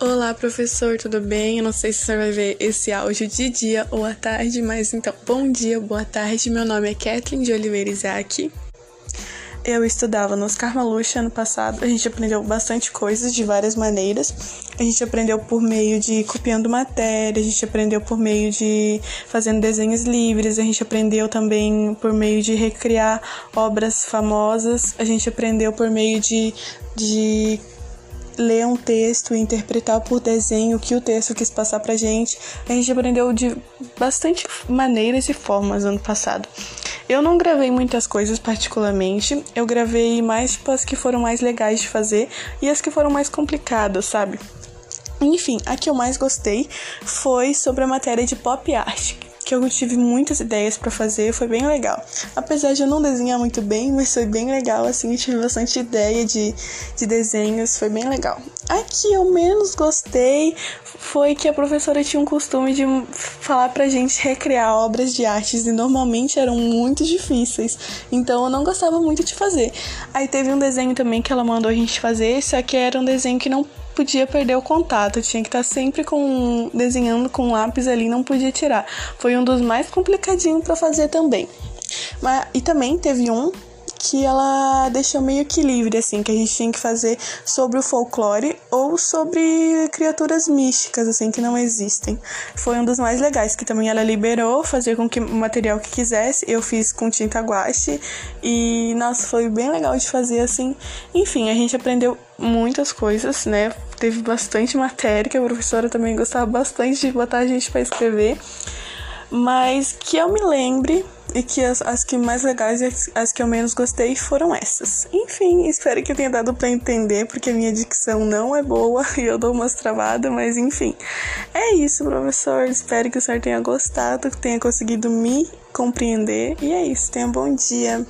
Olá, professor, tudo bem? Eu não sei se você vai ver esse áudio de dia ou à tarde, mas então, bom dia, boa tarde. Meu nome é Kathleen de Oliveira Isaac. Eu estudava no Oscar ano passado. A gente aprendeu bastante coisas de várias maneiras. A gente aprendeu por meio de copiando matéria, a gente aprendeu por meio de fazendo desenhos livres, a gente aprendeu também por meio de recriar obras famosas, a gente aprendeu por meio de, de ler um texto e interpretar por desenho o que o texto quis passar pra gente. A gente aprendeu de bastante maneiras e formas ano passado. Eu não gravei muitas coisas particularmente, eu gravei mais tipo, as que foram mais legais de fazer e as que foram mais complicadas, sabe? Enfim, a que eu mais gostei foi sobre a matéria de pop art, que eu tive muitas ideias para fazer, foi bem legal. Apesar de eu não desenhar muito bem, mas foi bem legal, assim, tive bastante ideia de, de desenhos, foi bem legal. A que eu menos gostei foi que a professora tinha um costume de falar pra gente recriar obras de artes e normalmente eram muito difíceis, então eu não gostava muito de fazer. Aí teve um desenho também que ela mandou a gente fazer, só que era um desenho que não podia perder o contato, tinha que estar sempre com desenhando com lápis ali, não podia tirar. Foi um dos mais complicadinhos para fazer também. Mas, e também teve um que ela deixou meio que livre, assim, que a gente tinha que fazer sobre o folclore ou sobre criaturas místicas, assim, que não existem. Foi um dos mais legais, que também ela liberou, fazer com que o material que quisesse. Eu fiz com tinta guache e, nossa, foi bem legal de fazer, assim. Enfim, a gente aprendeu muitas coisas, né? Teve bastante matéria, que a professora também gostava bastante de botar a gente para escrever. Mas que eu me lembre e que as, as que mais legais e as, as, que eu menos gostei foram essas. Enfim, espero que eu tenha dado para entender, porque a minha dicção não é boa e eu dou umas travadas, mas enfim. É isso, professor. Espero que o senhor tenha gostado, que tenha conseguido me compreender. E é isso. Tenha um bom dia.